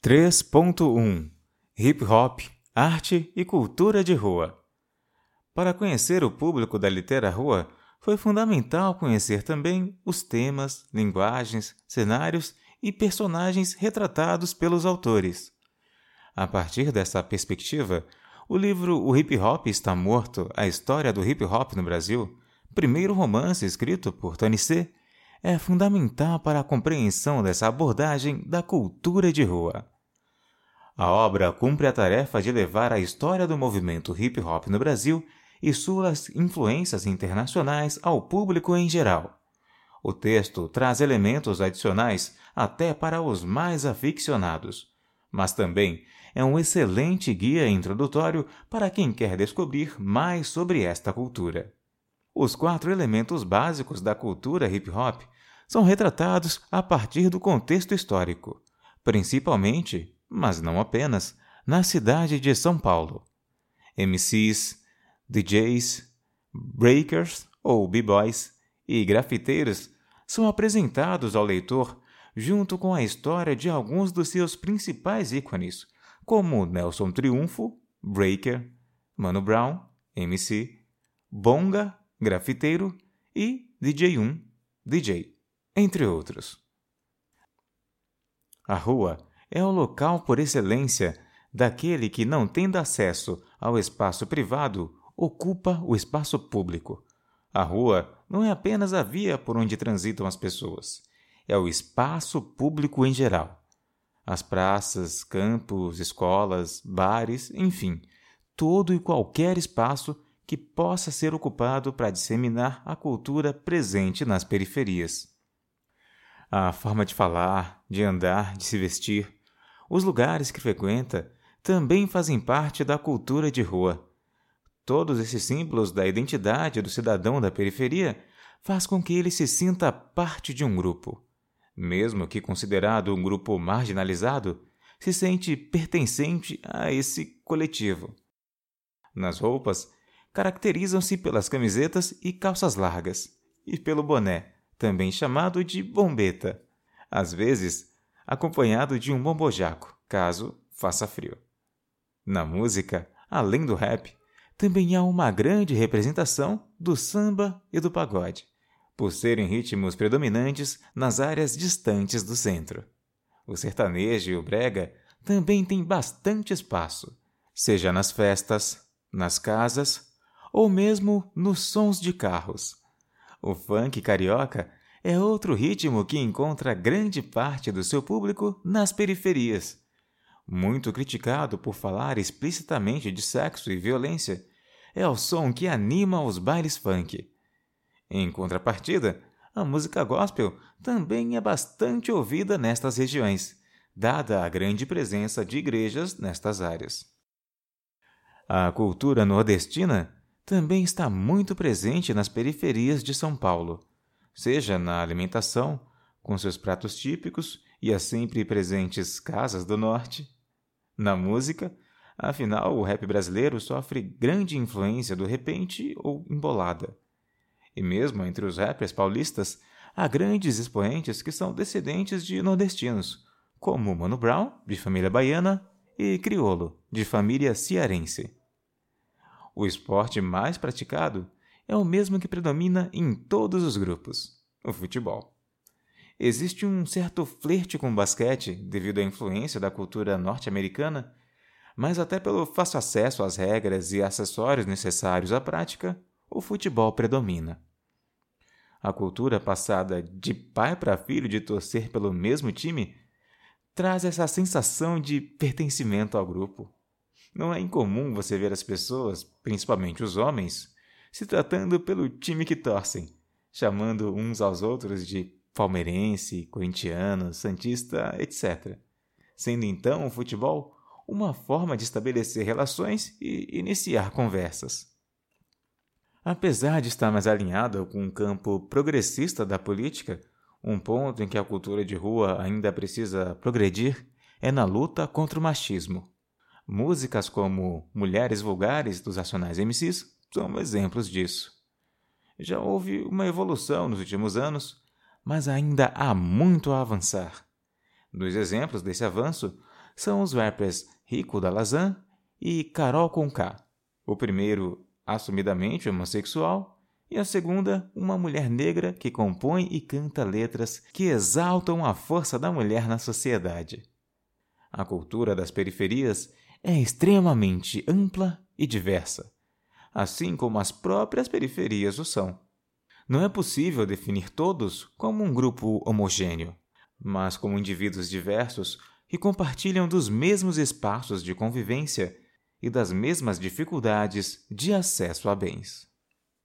3.1 Hip Hop, Arte e Cultura de Rua. Para conhecer o público da litera rua, foi fundamental conhecer também os temas, linguagens, cenários e personagens retratados pelos autores. A partir dessa perspectiva, o livro O Hip Hop Está Morto A História do Hip Hop no Brasil, primeiro romance escrito por Tony C., é fundamental para a compreensão dessa abordagem da cultura de rua. A obra cumpre a tarefa de levar a história do movimento hip hop no Brasil e suas influências internacionais ao público em geral. O texto traz elementos adicionais até para os mais aficionados, mas também é um excelente guia introdutório para quem quer descobrir mais sobre esta cultura. Os quatro elementos básicos da cultura hip hop são retratados a partir do contexto histórico, principalmente, mas não apenas, na cidade de São Paulo. MCs, DJs, breakers ou b-boys e grafiteiros são apresentados ao leitor junto com a história de alguns dos seus principais ícones, como Nelson Triunfo, breaker, Mano Brown, MC, Bonga, grafiteiro e DJ1, DJ, entre outros. A rua é o local por excelência daquele que, não tendo acesso ao espaço privado, ocupa o espaço público. A rua não é apenas a via por onde transitam as pessoas, é o espaço público em geral. As praças, campos, escolas, bares, enfim, todo e qualquer espaço que possa ser ocupado para disseminar a cultura presente nas periferias. A forma de falar, de andar, de se vestir, os lugares que frequenta também fazem parte da cultura de rua. Todos esses símbolos da identidade do cidadão da periferia faz com que ele se sinta parte de um grupo. Mesmo que considerado um grupo marginalizado, se sente pertencente a esse coletivo. Nas roupas, caracterizam-se pelas camisetas e calças largas, e pelo boné, também chamado de bombeta, às vezes acompanhado de um bombojaco, caso faça frio. Na música, além do rap, também há uma grande representação do samba e do pagode, por serem ritmos predominantes nas áreas distantes do centro. O sertanejo e o brega também têm bastante espaço, seja nas festas, nas casas ou mesmo nos sons de carros. O funk carioca é outro ritmo que encontra grande parte do seu público nas periferias. Muito criticado por falar explicitamente de sexo e violência, é o som que anima os bailes funk. Em contrapartida, a música gospel também é bastante ouvida nestas regiões, dada a grande presença de igrejas nestas áreas. A cultura nordestina também está muito presente nas periferias de São Paulo, seja na alimentação, com seus pratos típicos e as sempre presentes casas do norte, na música, afinal o rap brasileiro sofre grande influência do repente ou embolada. E mesmo entre os rappers paulistas, há grandes expoentes que são descendentes de nordestinos, como Mano Brown, de família baiana, e Criolo, de família cearense. O esporte mais praticado é o mesmo que predomina em todos os grupos: o futebol. Existe um certo flerte com o basquete devido à influência da cultura norte-americana, mas até pelo fácil acesso às regras e acessórios necessários à prática, o futebol predomina. A cultura passada de pai para filho de torcer pelo mesmo time traz essa sensação de pertencimento ao grupo. Não é incomum você ver as pessoas, principalmente os homens, se tratando pelo time que torcem, chamando uns aos outros de palmeirense, corintiano, santista, etc. Sendo então o futebol uma forma de estabelecer relações e iniciar conversas. Apesar de estar mais alinhado com o campo progressista da política, um ponto em que a cultura de rua ainda precisa progredir é na luta contra o machismo. Músicas como Mulheres Vulgares dos Racionais MCs são exemplos disso. Já houve uma evolução nos últimos anos, mas ainda há muito a avançar. Dois exemplos desse avanço são os rappers Rico da Lazan e Carol Conká. O primeiro, assumidamente homossexual, e a segunda, uma mulher negra que compõe e canta letras que exaltam a força da mulher na sociedade. A cultura das periferias é extremamente ampla e diversa, assim como as próprias periferias o são. Não é possível definir todos como um grupo homogêneo, mas como indivíduos diversos que compartilham dos mesmos espaços de convivência e das mesmas dificuldades de acesso a bens.